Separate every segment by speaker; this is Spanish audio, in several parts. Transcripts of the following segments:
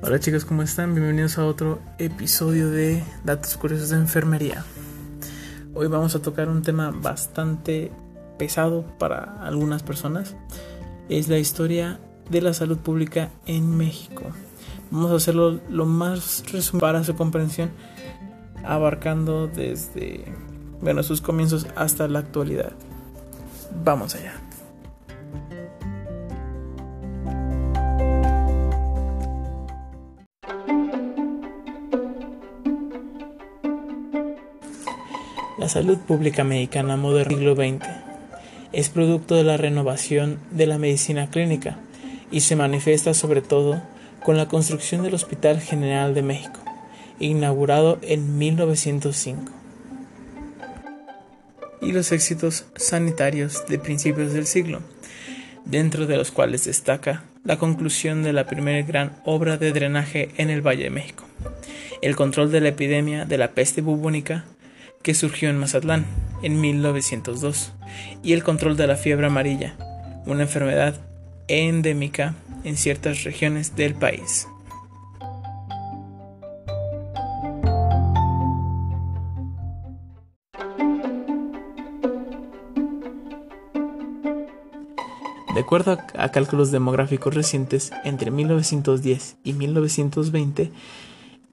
Speaker 1: Hola chicos, ¿cómo están? Bienvenidos a otro episodio de Datos Curiosos de Enfermería. Hoy vamos a tocar un tema bastante pesado para algunas personas. Es la historia de la salud pública en México. Vamos a hacerlo lo más resumido para su comprensión, abarcando desde bueno, sus comienzos hasta la actualidad. Vamos allá. Salud pública mexicana moderna del siglo XX es producto de la renovación de la medicina clínica y se manifiesta sobre todo con la construcción del Hospital General de México, inaugurado en 1905, y los éxitos sanitarios de principios del siglo, dentro de los cuales destaca la conclusión de la primera gran obra de drenaje en el Valle de México, el control de la epidemia de la peste bubónica que surgió en Mazatlán en 1902, y el control de la fiebre amarilla, una enfermedad endémica en ciertas regiones del país. De acuerdo a cálculos demográficos recientes, entre 1910 y 1920,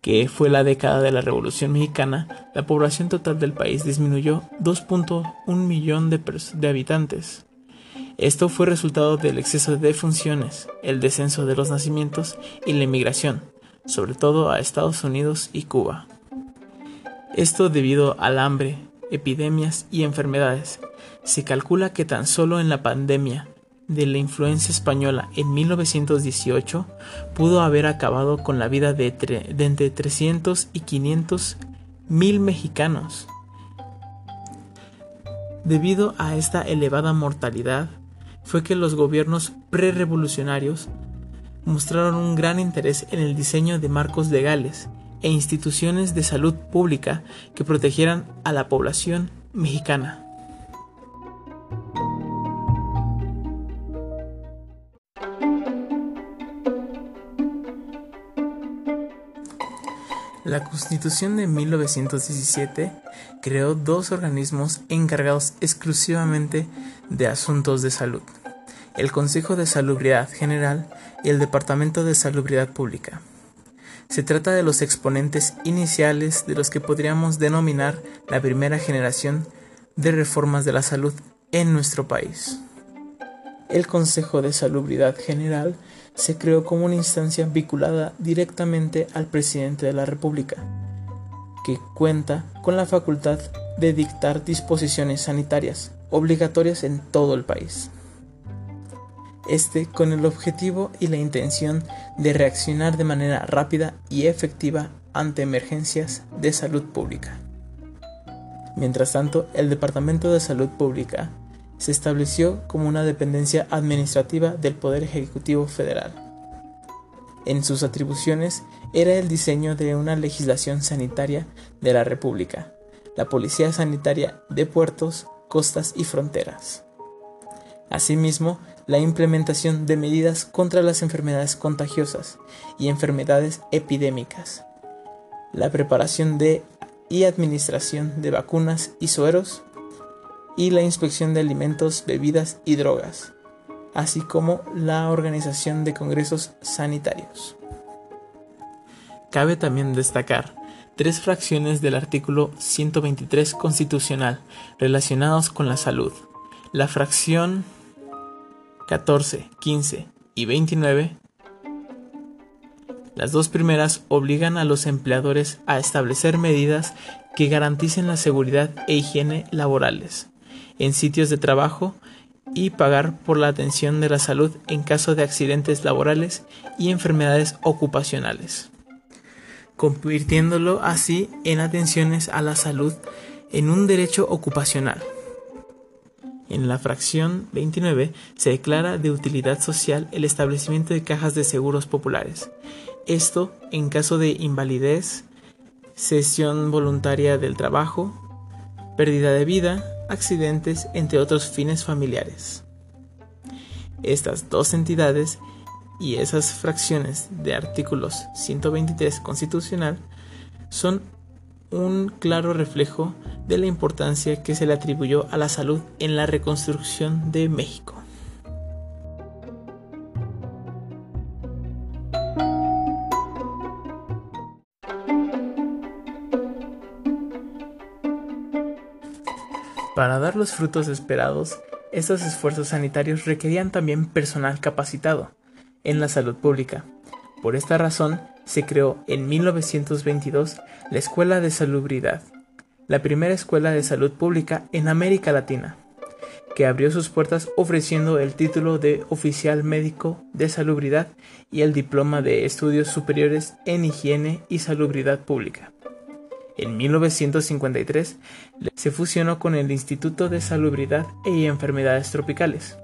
Speaker 1: que fue la década de la Revolución Mexicana, la población total del país disminuyó 2.1 millón de, habitantes. Esto fue resultado del exceso de defunciones, el descenso de los nacimientos y la inmigración, sobre todo a Estados Unidos y Cuba. Esto debido al hambre, epidemias y enfermedades. Se calcula que tan solo en la pandemia de la influencia española en 1918 pudo haber acabado con la vida de, entre 300 y 500 mil mexicanos. Debido a esta elevada mortalidad, fue que los gobiernos prerevolucionarios mostraron un gran interés en el diseño de marcos legales e instituciones de salud pública que protegieran a la población mexicana. La Constitución de 1917 creó dos organismos encargados exclusivamente de asuntos de salud, el Consejo de Salubridad General y el Departamento de Salubridad Pública. Se trata de los exponentes iniciales de los que podríamos denominar la primera generación de reformas de la salud en nuestro país. El Consejo de Salubridad General se creó como una instancia vinculada directamente al presidente de la República, que cuenta con la facultad de dictar disposiciones sanitarias obligatorias en todo el país. Este con el objetivo y la intención de reaccionar de manera rápida y efectiva ante emergencias de salud pública. Mientras tanto, el Departamento de Salud Pública se estableció como una dependencia administrativa del Poder Ejecutivo Federal. En sus atribuciones era el diseño de una legislación sanitaria de la República, la Policía Sanitaria de Puertos, Costas y Fronteras. Asimismo, la implementación de medidas contra las enfermedades contagiosas y enfermedades epidémicas, la preparación de y administración de vacunas y sueros, y la inspección de alimentos, bebidas y drogas, así como la organización de congresos sanitarios. Cabe también destacar tres fracciones del artículo 123 constitucional relacionados con la salud. La fracción 14, 15 y 29 las dos primeras obligan a los empleadores a establecer medidas que garanticen la seguridad e higiene laborales en sitios de trabajo y pagar por la atención de la salud en caso de accidentes laborales y enfermedades ocupacionales, convirtiéndolo así en atenciones a la salud en un derecho ocupacional. En la fracción 29 se declara de utilidad social el establecimiento de cajas de seguros populares. Esto en caso de invalidez, cesión voluntaria del trabajo, pérdida de vida, accidentes, entre otros fines familiares. Estas dos entidades y esas fracciones de artículos 123 constitucional son un claro reflejo de la importancia que se le atribuyó a la salud en la reconstrucción de México. Para dar los frutos esperados, estos esfuerzos sanitarios requerían también personal capacitado en la salud pública. Por esta razón, se creó en 1922 la Escuela de Salubridad, la primera escuela de salud pública en América Latina, que abrió sus puertas ofreciendo el título de oficial médico de salubridad y el diploma de estudios superiores en higiene y salubridad pública. En 1953 se fusionó con el Instituto de Salubridad y Enfermedades Tropicales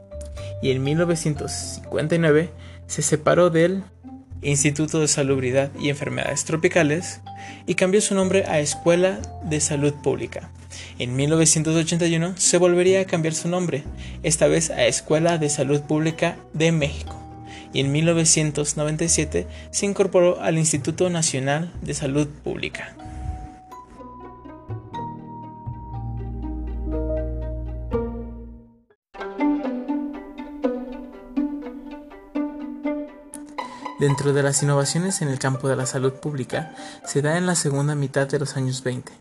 Speaker 1: y en 1959 se separó del Instituto de Salubridad y Enfermedades Tropicales y cambió su nombre a Escuela de Salud Pública. En 1981 se volvería a cambiar su nombre, esta vez a Escuela de Salud Pública de México, y en 1997 se incorporó al Instituto Nacional de Salud Pública. Dentro de las innovaciones en el campo de la salud pública se da en la segunda mitad de los años 20.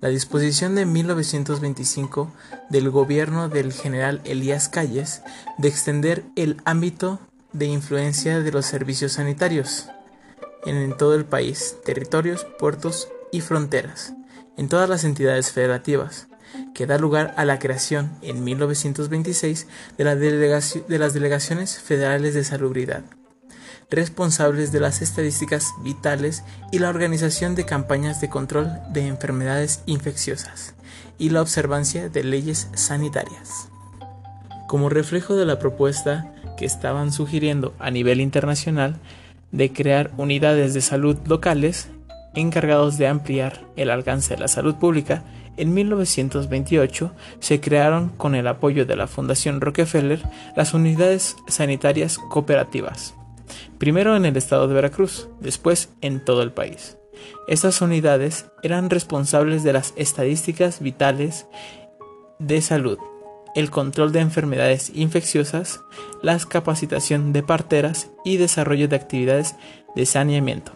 Speaker 1: La disposición de 1925 del gobierno del general Elías Calles de extender el ámbito de influencia de los servicios sanitarios en todo el país, territorios, puertos y fronteras, en todas las entidades federativas, que da lugar a la creación en 1926 de, de las delegaciones federales de salubridad responsables de las estadísticas vitales y la organización de campañas de control de enfermedades infecciosas y la observancia de leyes sanitarias. Como reflejo de la propuesta que estaban sugiriendo a nivel internacional de crear unidades de salud locales encargados de ampliar el alcance de la salud pública, en 1928 se crearon con el apoyo de la Fundación Rockefeller las unidades sanitarias cooperativas primero en el estado de Veracruz, después en todo el país. Estas unidades eran responsables de las estadísticas vitales de salud, el control de enfermedades infecciosas, la capacitación de parteras y desarrollo de actividades de saneamiento,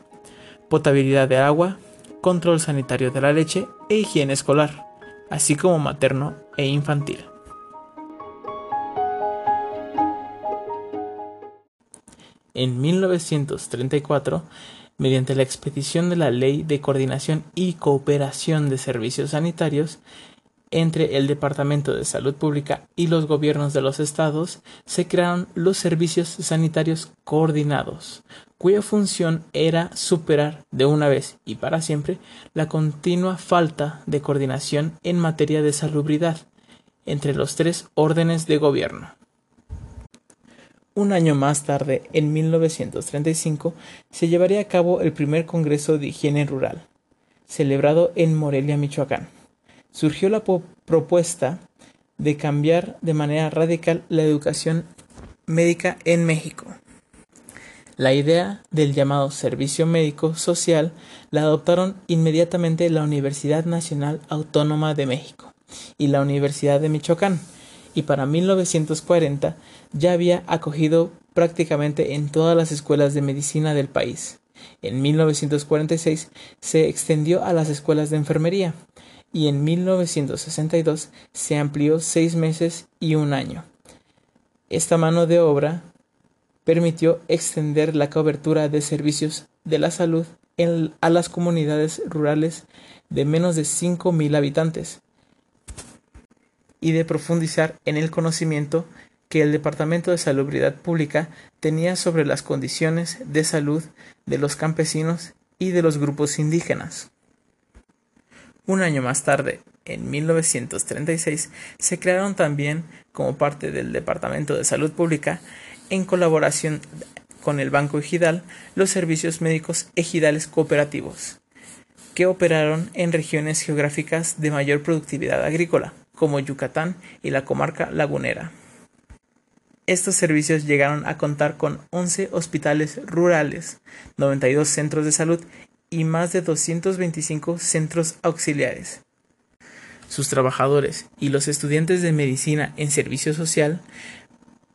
Speaker 1: potabilidad de agua, control sanitario de la leche e higiene escolar, así como materno e infantil. En 1934 mediante la expedición de la Ley de Coordinación y Cooperación de Servicios Sanitarios entre el Departamento de Salud Pública y los gobiernos de los estados, se crearon los servicios sanitarios coordinados, cuya función era superar de una vez y para siempre la continua falta de coordinación en materia de salubridad entre los tres órdenes de gobierno. Un año más tarde, en 1935, se llevaría a cabo el primer Congreso de Higiene Rural, celebrado en Morelia, Michoacán. Surgió la propuesta de cambiar de manera radical la educación médica en México. La idea del llamado Servicio Médico Social la adoptaron inmediatamente la Universidad Nacional Autónoma de México y la Universidad de Michoacán, y para 1940 ya había acogido prácticamente en todas las escuelas de medicina del país. En 1946 se extendió a las escuelas de enfermería y en 1962 se amplió seis meses y un año. Esta mano de obra permitió extender la cobertura de servicios de la salud a las comunidades rurales de menos de 5.000 habitantes, y de profundizar en el conocimiento que el Departamento de Salubridad Pública tenía sobre las condiciones de salud de los campesinos y de los grupos indígenas. Un año más tarde, en 1936, se crearon también, como parte del Departamento de Salud Pública, en colaboración con el Banco Ejidal, los servicios médicos ejidales cooperativos, que operaron en regiones geográficas de mayor productividad agrícola como Yucatán y la comarca lagunera. Estos servicios llegaron a contar con 11 hospitales rurales, 92 centros de salud y más de 225 centros auxiliares. Sus trabajadores y los estudiantes de medicina en servicio social,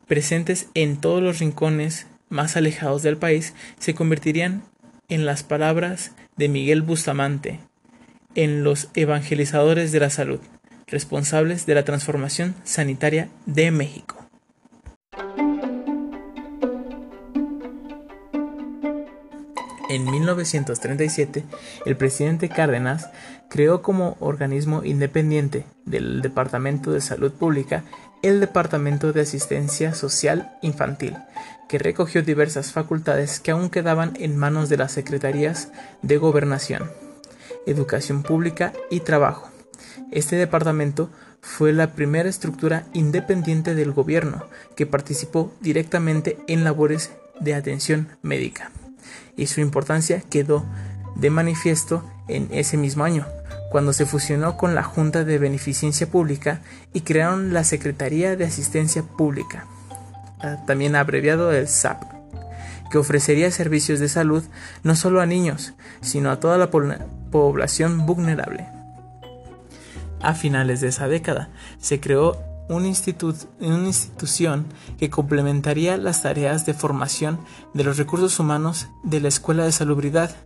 Speaker 1: presentes en todos los rincones más alejados del país, se convertirían en las palabras de Miguel Bustamante, en los evangelizadores de la salud, responsables de la transformación sanitaria de México. En 1937, el presidente Cárdenas creó como organismo independiente del Departamento de Salud Pública el Departamento de Asistencia Social Infantil, que recogió diversas facultades que aún quedaban en manos de las Secretarías de Gobernación, Educación Pública y Trabajo. Este departamento fue la primera estructura independiente del gobierno que participó directamente en labores de atención médica y su importancia quedó de manifiesto en ese mismo año, cuando se fusionó con la Junta de Beneficencia Pública y crearon la Secretaría de Asistencia Pública, también abreviado el SAP, que ofrecería servicios de salud no solo a niños, sino a toda la población vulnerable. A finales de esa década se creó una institución que complementaría las tareas de formación de los recursos humanos de la Escuela de Salubridad,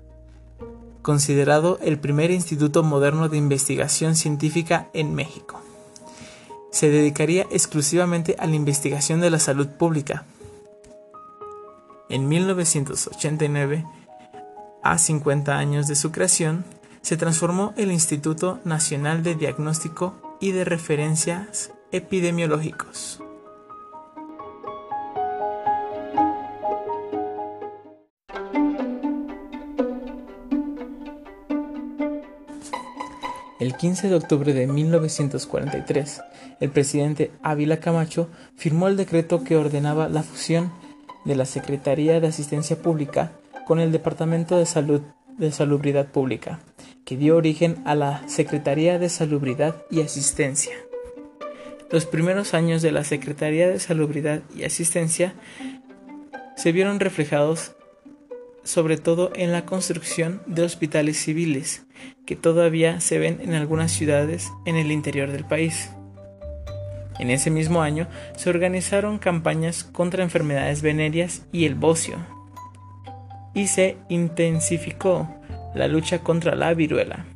Speaker 1: considerado el primer instituto moderno de investigación científica en México. Se dedicaría exclusivamente a la investigación de la salud pública. En 1989, a 50 años de su creación, se transformó el Instituto Nacional de Diagnóstico y de Referencias epidemiológicos. El 15 de octubre de 1943, el presidente Ávila Camacho firmó el decreto que ordenaba la fusión de la Secretaría de Asistencia Pública con el Departamento de Salud de Salubridad Pública, que dio origen a la Secretaría de Salubridad y Asistencia. Los primeros años de la Secretaría de Salubridad y Asistencia se vieron reflejados sobre todo en la construcción de hospitales civiles, que todavía se ven en algunas ciudades en el interior del país. En ese mismo año se organizaron campañas contra enfermedades venéreas y el bocio, y se intensificó la lucha contra la viruela.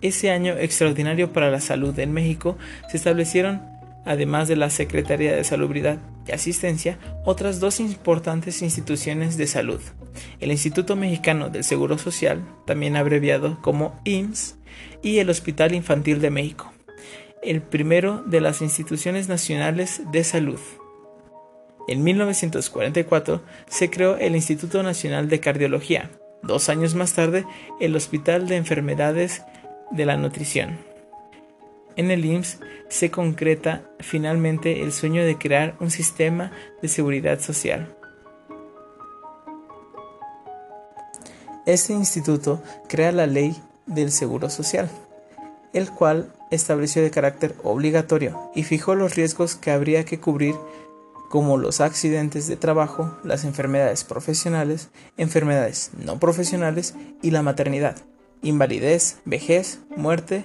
Speaker 1: Ese año extraordinario para la salud en México se establecieron, además de la Secretaría de Salubridad y Asistencia, otras dos importantes instituciones de salud. El Instituto Mexicano del Seguro Social, también abreviado como IMSS, y el Hospital Infantil de México, el primero de las instituciones nacionales de salud. En 1944 se creó el Instituto Nacional de Cardiología. Dos años más tarde, el Hospital de Enfermedades de la nutrición. En el IMSS se concreta finalmente el sueño de crear un sistema de seguridad social. Este instituto crea la ley del Seguro Social, el cual estableció de carácter obligatorio y fijó los riesgos que habría que cubrir como los accidentes de trabajo, las enfermedades profesionales, enfermedades no profesionales y la maternidad invalidez, vejez, muerte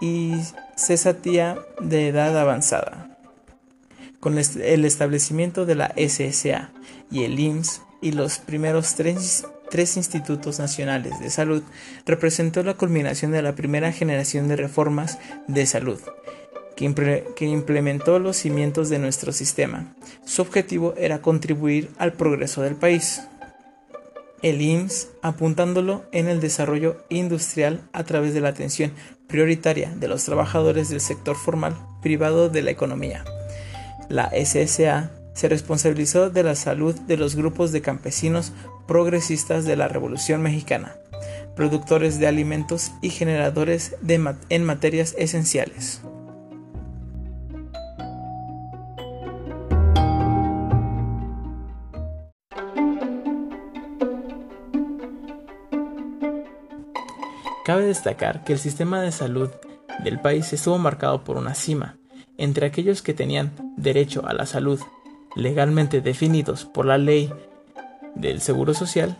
Speaker 1: y cesatía de edad avanzada. Con el establecimiento de la SSA y el IMSS y los primeros tres, tres institutos nacionales de salud, representó la culminación de la primera generación de reformas de salud, que, implementó los cimientos de nuestro sistema. Su objetivo era contribuir al progreso del país el IMSS apuntándolo en el desarrollo industrial a través de la atención prioritaria de los trabajadores del sector formal privado de la economía. La SSA se responsabilizó de la salud de los grupos de campesinos progresistas de la Revolución Mexicana, productores de alimentos y generadores de en materias esenciales. Destacar que el sistema de salud del país estuvo marcado por una cima. entre aquellos que tenían derecho a la salud legalmente definidos por la ley del Seguro Social,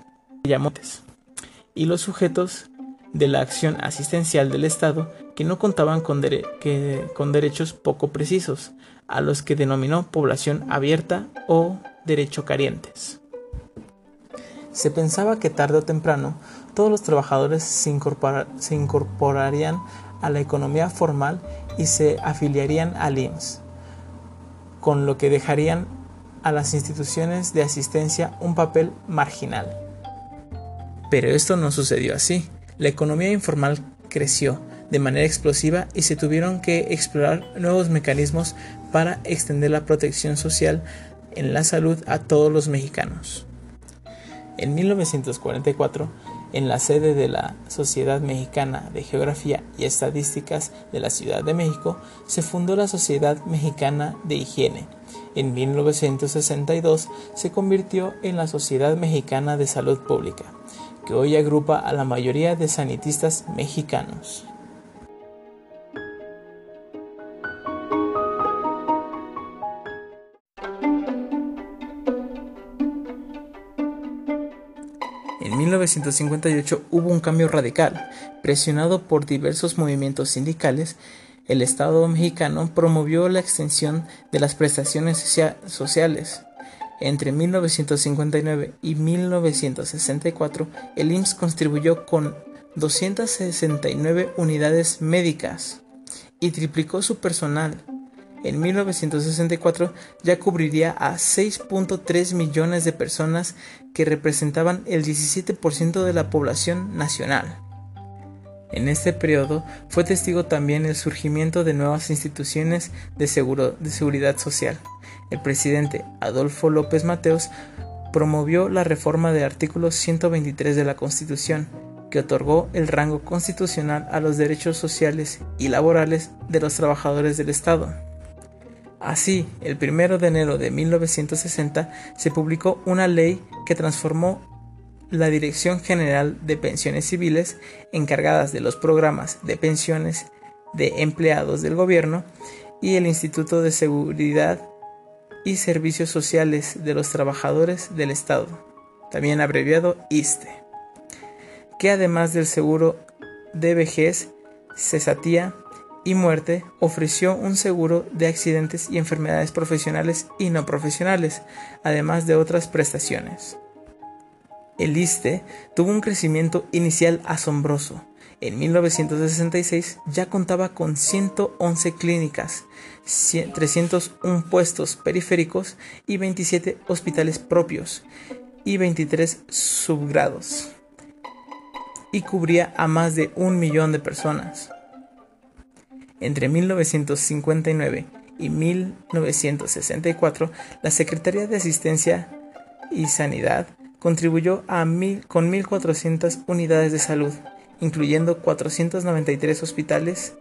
Speaker 1: y los sujetos de la acción asistencial del Estado que no contaban con, derechos poco precisos, a los que denominó población abierta o derecho carientes. Se pensaba que tarde o temprano todos los trabajadores se, incorporarían a la economía formal y se afiliarían al IMSS, con lo que dejarían a las instituciones de asistencia un papel marginal. Pero esto no sucedió así. La economía informal creció de manera explosiva y se tuvieron que explorar nuevos mecanismos para extender la protección social en la salud a todos los mexicanos. En 1944, en la sede de la Sociedad Mexicana de Geografía y Estadísticas de la Ciudad de México, se fundó la Sociedad Mexicana de Higiene. En 1962 se convirtió en la Sociedad Mexicana de Salud Pública, que hoy agrupa a la mayoría de sanitistas mexicanos. 1958 hubo un cambio radical. Presionado por diversos movimientos sindicales, el Estado mexicano promovió la extensión de las prestaciones sociales. Entre 1959 y 1964, el IMSS contribuyó con 269 unidades médicas y triplicó su personal en 1964 ya cubriría a 6.3 millones de personas que representaban el 17% de la población nacional. En este periodo fue testigo también el surgimiento de nuevas instituciones de, de seguridad social. El presidente Adolfo López Mateos promovió la reforma del artículo 123 de la Constitución, que otorgó el rango constitucional a los derechos sociales y laborales de los trabajadores del Estado. Así, el 1 de enero de 1960 se publicó una ley que transformó la Dirección General de Pensiones Civiles, encargadas de los programas de pensiones de empleados del gobierno, y el Instituto de Seguridad y Servicios Sociales de los Trabajadores del Estado, también abreviado ISTE, que además del seguro de vejez, cesatía, y muerte ofreció un seguro de accidentes y enfermedades profesionales y no profesionales, además de otras prestaciones. El ISTE tuvo un crecimiento inicial asombroso. En 1966 ya contaba con 111 clínicas, 301 puestos periféricos y 27 hospitales propios y 23 subgrados. Y cubría a más de un millón de personas. Entre 1959 y 1964, la Secretaría de Asistencia y Sanidad contribuyó a con 1.400 unidades de salud, incluyendo 493 hospitales,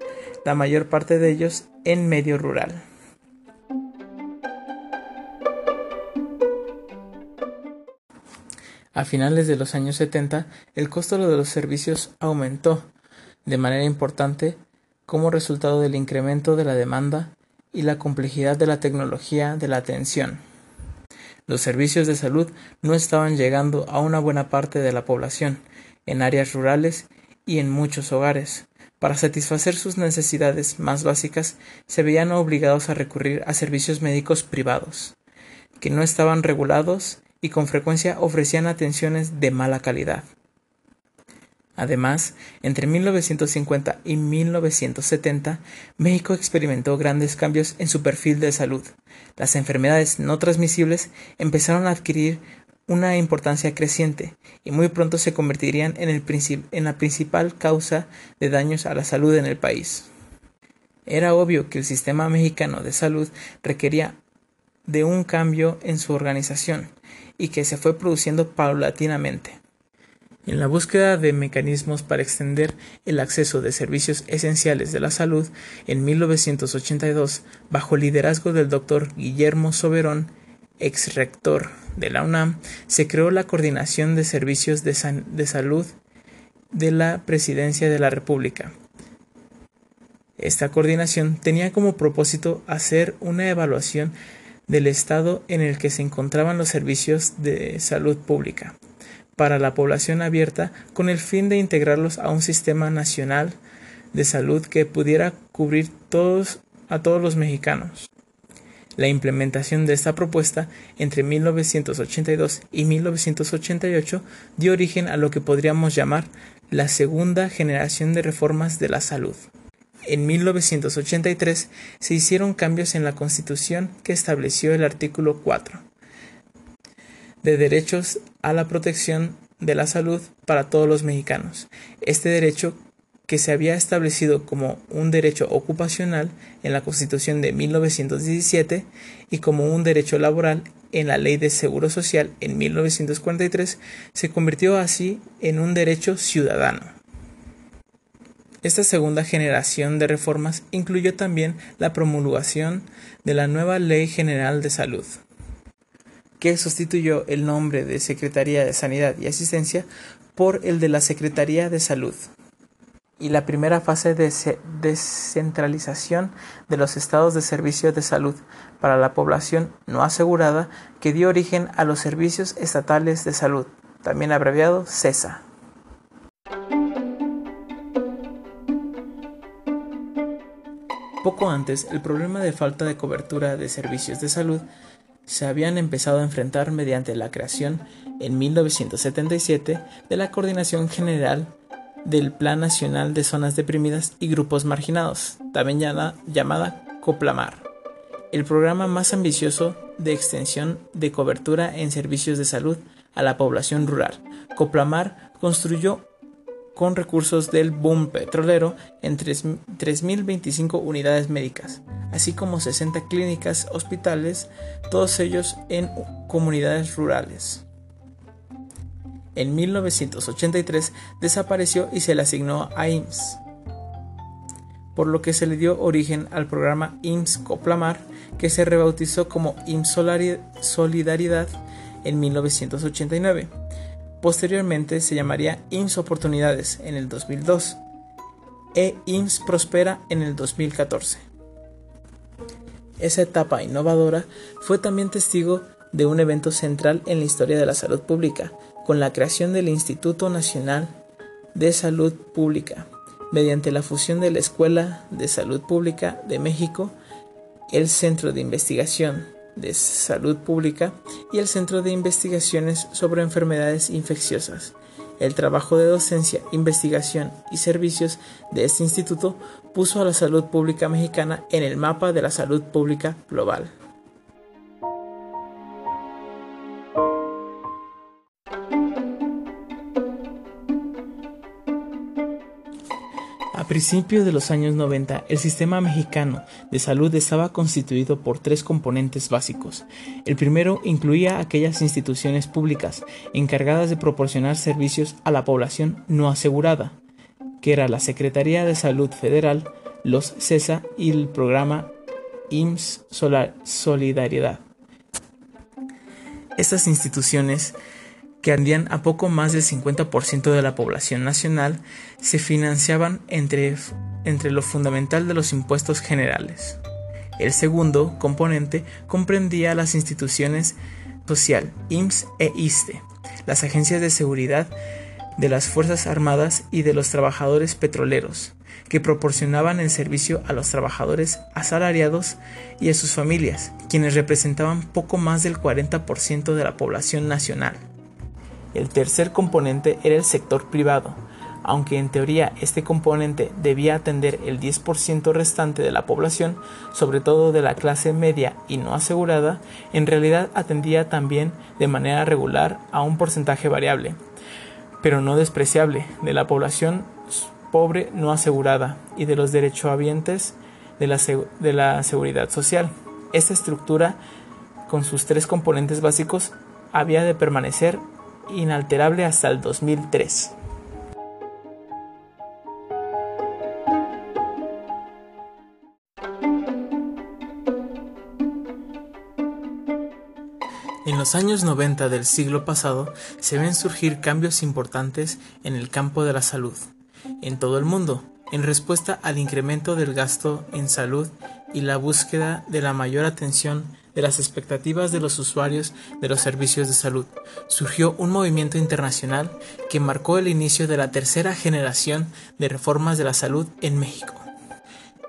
Speaker 1: la mayor parte de ellos en medio rural. A finales de los años 70, el costo de los servicios aumentó de manera importante como resultado del incremento de la demanda y la complejidad de la tecnología de la atención. Los servicios de salud no estaban llegando a una buena parte de la población, en áreas rurales y en muchos hogares. Para satisfacer sus necesidades más básicas, se veían obligados a recurrir a servicios médicos privados, que no estaban regulados y con frecuencia ofrecían atenciones de mala calidad. Además, entre 1950 y 1970, México experimentó grandes cambios en su perfil de salud. Las enfermedades no transmisibles empezaron a adquirir una importancia creciente y muy pronto se convertirían en, el en la principal causa de daños a la salud en el país. Era obvio que el sistema mexicano de salud requería de un cambio en su organización y que se fue produciendo paulatinamente. En la búsqueda de mecanismos para extender el acceso de servicios esenciales de la salud, en 1982, bajo el liderazgo del doctor Guillermo Soberón, ex rector de la UNAM, se creó la Coordinación de Servicios de, de Salud de la Presidencia de la República. Esta coordinación tenía como propósito hacer una evaluación del estado en el que se encontraban los servicios de salud pública para la población abierta con el fin de integrarlos a un sistema nacional de salud que pudiera cubrir todos a todos los mexicanos. La implementación de esta propuesta entre 1982 y 1988 dio origen a lo que podríamos llamar la segunda generación de reformas de la salud. En 1983 se hicieron cambios en la Constitución que estableció el artículo 4 de derechos a la protección de la salud para todos los mexicanos. Este derecho que se había establecido como un derecho ocupacional en la Constitución de 1917 y como un derecho laboral en la Ley de Seguro Social en 1943, se convirtió así en un derecho ciudadano. Esta segunda generación de reformas incluyó también la promulgación de la nueva Ley General de Salud, que sustituyó el nombre de Secretaría de Sanidad y Asistencia por el de la Secretaría de Salud, y la primera fase de descentralización de los estados de servicio de salud para la población no asegurada que dio origen a los servicios estatales de salud, también abreviado CESA. Poco antes, el problema de falta de cobertura de servicios de salud se habían empezado a enfrentar mediante la creación en 1977 de la Coordinación General del Plan Nacional de Zonas Deprimidas y Grupos Marginados, también llamada COPLAMAR, el programa más ambicioso de extensión de cobertura en servicios de salud a la población rural. COPLAMAR construyó con recursos del boom petrolero en 3.025 unidades médicas, así como 60 clínicas, hospitales, todos ellos en comunidades rurales. En 1983 desapareció y se le asignó a IMSS, por lo que se le dio origen al programa IMSS Coplamar, que se rebautizó como IMSS Solidaridad en 1989. Posteriormente se llamaría IMSS Oportunidades en el 2002 e IMSS Prospera en el 2014. Esa etapa innovadora fue también testigo de un evento central en la historia de la salud pública, con la creación del Instituto Nacional de Salud Pública, mediante la fusión de la Escuela de Salud Pública de México, el Centro de Investigación de Salud Pública y el Centro de Investigaciones sobre Enfermedades Infecciosas. El trabajo de docencia, investigación y servicios de este instituto puso a la salud pública mexicana en el mapa de la salud pública global. Principios de los años 90, el sistema mexicano de salud estaba constituido por tres componentes básicos. El primero incluía aquellas instituciones públicas encargadas de proporcionar servicios a la población no asegurada, que era la Secretaría de Salud Federal, los CESA y el programa IMSS Solidaridad. Estas instituciones que andían a poco más del 50% de la población nacional, se financiaban entre, entre lo fundamental de los impuestos generales. El segundo componente comprendía las instituciones social, IMSS e ISTE, las agencias de seguridad de las Fuerzas Armadas y de los trabajadores petroleros, que proporcionaban el servicio a los trabajadores asalariados y a sus familias, quienes representaban poco más del 40% de la población nacional. El tercer componente era el sector privado, aunque en teoría este componente debía atender el 10% restante de la población, sobre todo de la clase media y no asegurada, en realidad atendía también de manera regular a un porcentaje variable, pero no despreciable, de la población pobre no asegurada y de los derechohabientes de la, de la seguridad social. Esta estructura, con sus tres componentes básicos, había de permanecer inalterable hasta el 2003. En los años 90 del siglo pasado se ven surgir cambios importantes en el campo de la salud, en todo el mundo, en respuesta al incremento del gasto en salud y la búsqueda de la mayor atención de las expectativas de los usuarios de los servicios de salud, surgió un movimiento internacional que marcó el inicio de la tercera generación de reformas de la salud en México.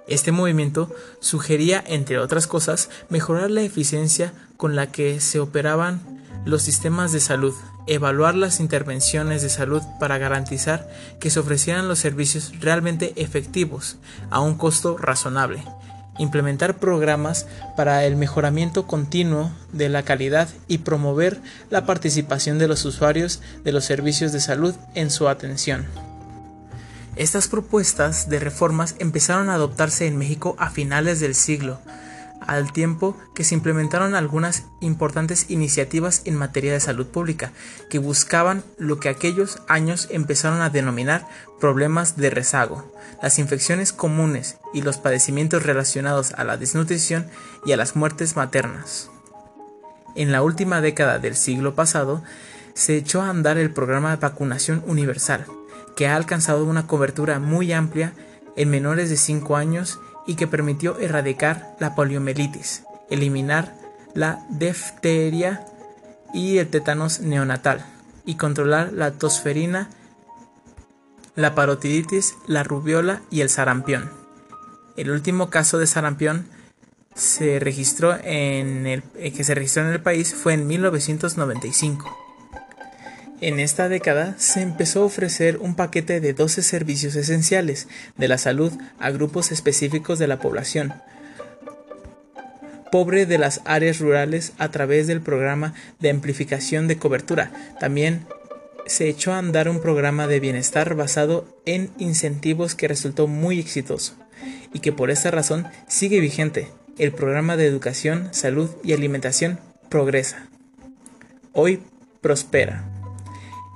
Speaker 1: Este movimiento sugería, entre otras cosas, mejorar la eficiencia con la que se operaban los sistemas de salud, evaluar las intervenciones de salud para garantizar que se ofrecieran los servicios realmente efectivos a un costo razonable, implementar programas para el mejoramiento continuo de la calidad y promover la participación de los usuarios de los servicios de salud en su atención. Estas propuestas de reformas empezaron a adoptarse en México a finales del siglo, al tiempo que se implementaron algunas importantes iniciativas en materia de salud pública, que buscaban lo que aquellos años empezaron a denominar problemas de rezago, las infecciones comunes y los padecimientos relacionados a la desnutrición y a las muertes maternas. En la última década del siglo pasado, se echó a andar el programa de vacunación universal, que ha alcanzado una cobertura muy amplia en menores de 5 años y que permitió erradicar la poliomielitis, eliminar la difteria y el tétanos neonatal y controlar la tosferina, la parotiditis, la rubiola y el sarampión. El último caso de sarampión se registró en el, eh, que se registró en el país fue en 1995. En esta década se empezó a ofrecer un paquete de 12 servicios esenciales de la salud a grupos específicos de la población pobre de las áreas rurales a través del programa de amplificación de cobertura. También se echó a andar un programa de bienestar basado en incentivos que resultó muy exitoso y que por esta razón sigue vigente. El programa de educación, salud y alimentación progresa. Hoy prospera.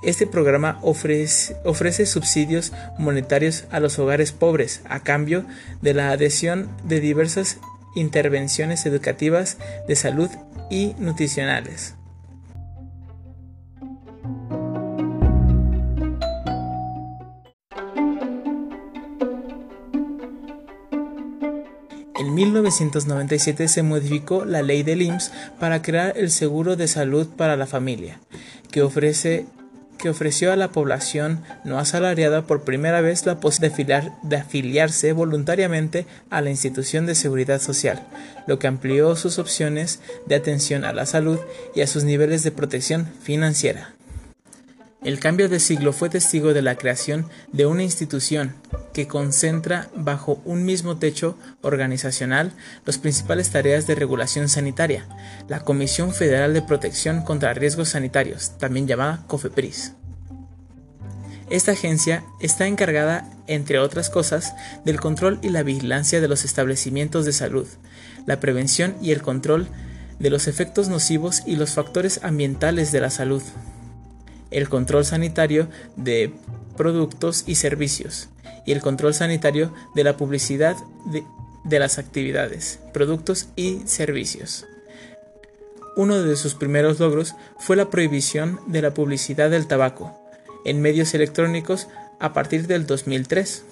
Speaker 1: Este programa ofrece, subsidios monetarios a los hogares pobres a cambio de la adhesión de diversas intervenciones educativas de salud y nutricionales. En 1997 se modificó la ley del IMSS para crear el seguro de salud para la familia, que ofrece que ofreció a la población no asalariada por primera vez la posibilidad de afiliarse voluntariamente a la institución de seguridad social, lo que amplió sus opciones de atención a la salud y a sus niveles de protección financiera. El cambio de siglo fue testigo de la creación de una institución que concentra bajo un mismo techo organizacional las principales tareas de regulación sanitaria, la Comisión Federal de Protección contra Riesgos Sanitarios, también llamada COFEPRIS. Esta agencia está encargada, entre otras cosas, del control y la vigilancia de los establecimientos de salud, la prevención y el control de los efectos nocivos y los factores ambientales de la salud, el control sanitario de productos y servicios y el control sanitario de la publicidad de, las actividades, productos y servicios. Uno de sus primeros logros fue la prohibición de la publicidad del tabaco en medios electrónicos a partir del 2003.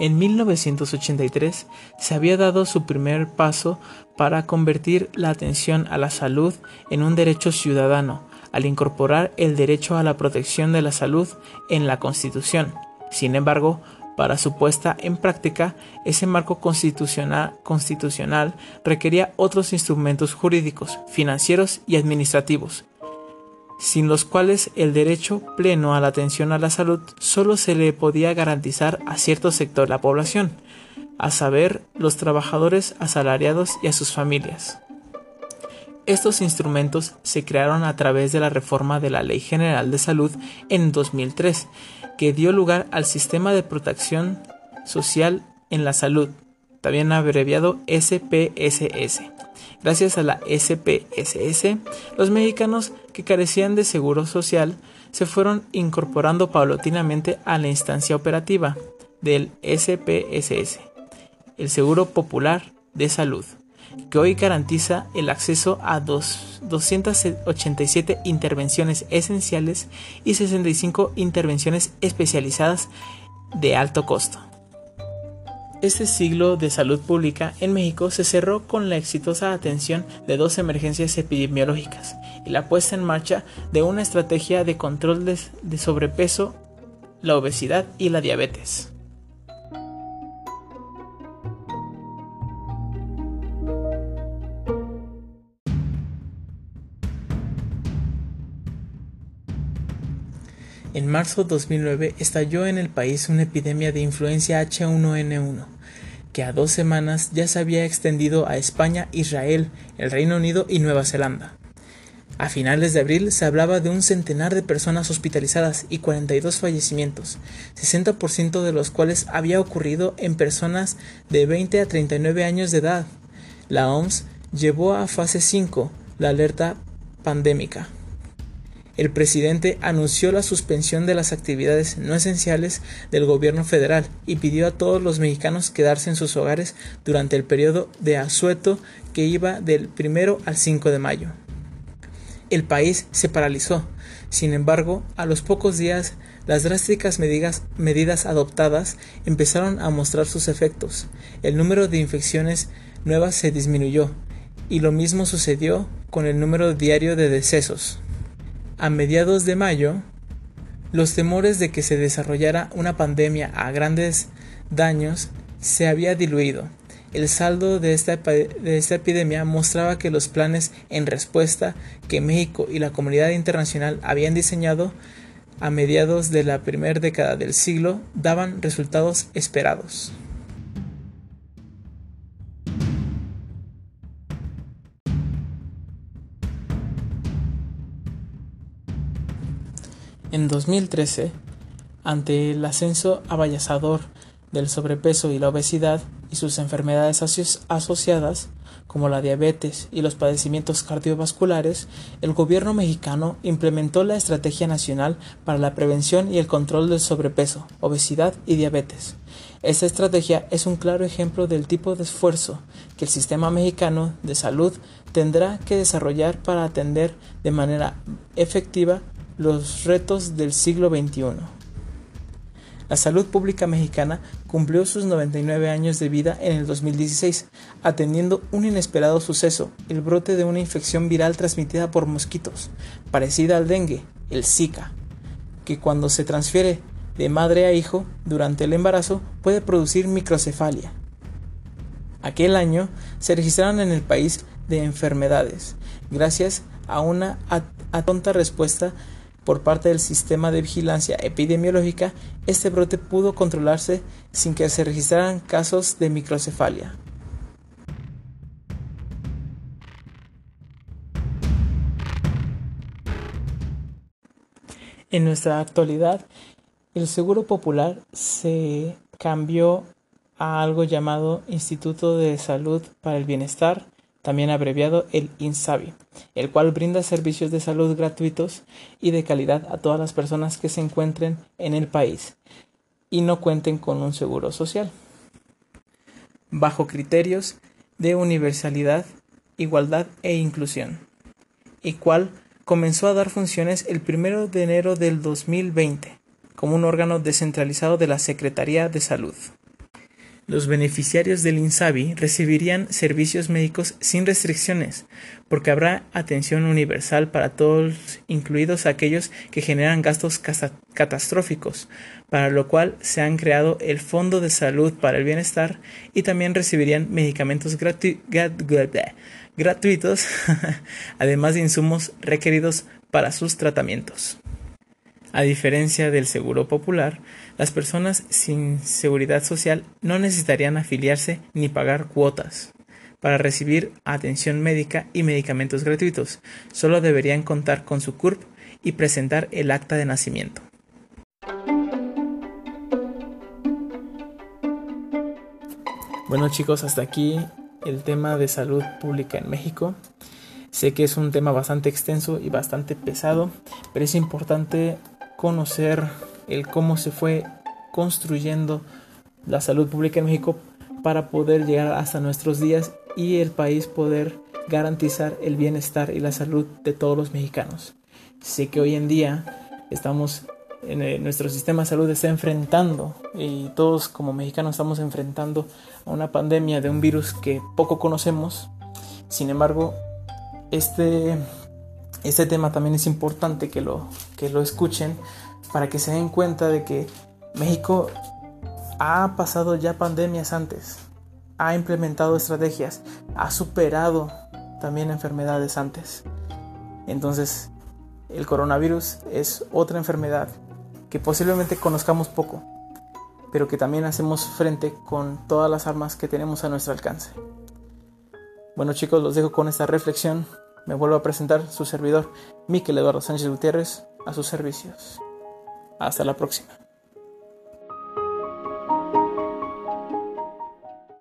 Speaker 1: En 1983 se había dado su primer paso para convertir la atención a la salud en un derecho ciudadano al incorporar el derecho a la protección de la salud en la Constitución. Sin embargo, para su puesta en práctica, ese marco constitucional, requería otros instrumentos jurídicos, financieros y administrativos, sin los cuales el derecho pleno a la atención a la salud solo se le podía garantizar a cierto sector de la población, a saber, los trabajadores asalariados y a sus familias. Estos instrumentos se crearon a través de la reforma de la Ley General de Salud en 2003, que dio lugar al Sistema de Protección Social en la Salud, también abreviado SPSS. Gracias a la SPSS, los mexicanos que carecían de seguro social se fueron incorporando paulatinamente a la instancia operativa del SPSS, el Seguro Popular de Salud que hoy garantiza el acceso a 287 intervenciones esenciales y 65 intervenciones especializadas de alto costo. Este siglo de salud pública en México se cerró con la exitosa atención de dos emergencias epidemiológicas y la puesta en marcha de una estrategia de control de, sobrepeso, la obesidad y la diabetes. Marzo de 2009 estalló en el país una epidemia de influencia H1N1, que a dos semanas ya se había extendido a España, Israel, el Reino Unido y Nueva Zelanda. A finales de abril se hablaba de un centenar de personas hospitalizadas y 42 fallecimientos, 60% de los cuales había ocurrido en personas de 20 a 39 años de edad. La OMS llevó a fase 5 la alerta pandémica el presidente anunció la suspensión de las actividades no esenciales del gobierno federal y pidió a todos los mexicanos quedarse en sus hogares durante el periodo de asueto que iba del primero al 5 de mayo. El país se paralizó. Sin embargo, a los pocos días, las drásticas medidas, medidas adoptadas empezaron a mostrar sus efectos. El número de infecciones nuevas se disminuyó, y lo mismo sucedió con el número diario de decesos. A mediados de mayo, los temores de que se desarrollara una pandemia a grandes daños se había diluido. El saldo de esta, de esta, epidemia mostraba que los planes en respuesta que México y la comunidad internacional habían diseñado a mediados de la primera década del siglo daban resultados esperados. En 2013, ante el ascenso avallazador del sobrepeso y la obesidad y sus enfermedades asociadas, como la diabetes y los padecimientos cardiovasculares, el gobierno mexicano implementó la Estrategia Nacional para la Prevención y el Control del Sobrepeso, Obesidad y Diabetes. Esta estrategia es un claro ejemplo del tipo de esfuerzo que el sistema mexicano de salud tendrá que desarrollar para atender de manera efectiva los retos del siglo XXI. La salud pública mexicana cumplió sus 99 años de vida en el 2016, atendiendo un inesperado suceso, el brote de una infección viral transmitida por mosquitos, parecida al dengue, el Zika, que cuando se transfiere de madre a hijo durante el embarazo puede producir microcefalia. Aquel año se registraron en el país de enfermedades, gracias a una atonta respuesta por parte del sistema de vigilancia epidemiológica, este brote pudo controlarse sin que se registraran casos de microcefalia. En nuestra actualidad, el Seguro Popular se cambió a algo llamado Instituto de Salud para el Bienestar, también abreviado el INSABI, el cual brinda servicios de salud gratuitos y de calidad a todas las personas que se encuentren en el país y no cuenten con un seguro social, bajo criterios de universalidad, igualdad e inclusión, y cual comenzó a dar funciones el 1 de enero del 2020 como un órgano descentralizado de la Secretaría de Salud. Los beneficiarios del INSABI recibirían servicios médicos sin restricciones, porque habrá atención universal para todos, incluidos aquellos que generan gastos catastróficos, para lo cual se han creado el Fondo de Salud para el Bienestar y también recibirían medicamentos gratuitos, además de insumos requeridos para sus tratamientos. A diferencia del Seguro Popular, las personas sin seguridad social no necesitarían afiliarse ni pagar cuotas para recibir atención médica y medicamentos gratuitos. Solo deberían contar con su CURP y presentar el acta de nacimiento. Bueno chicos, hasta aquí el tema de salud pública en México. Sé que es un tema bastante extenso y bastante pesado, pero es importante conocer el cómo se fue construyendo la salud pública en México para poder llegar hasta nuestros días y el país poder garantizar el bienestar y la salud de todos los mexicanos. Sé que hoy en día estamos eh, nuestro sistema de salud está enfrentando y todos como mexicanos estamos enfrentando a una pandemia de un virus que poco conocemos. Sin embargo, este, este tema también es importante que lo, que lo escuchen para que se den cuenta de que México ha pasado ya pandemias antes, ha implementado estrategias, ha superado también enfermedades antes. Entonces, el coronavirus es otra enfermedad que posiblemente conozcamos poco, pero que también hacemos frente con todas las armas que tenemos a nuestro alcance. Bueno chicos, los dejo con esta reflexión. Me vuelvo a presentar su servidor, Miquel Eduardo Sánchez Gutiérrez, a sus servicios. Hasta la próxima.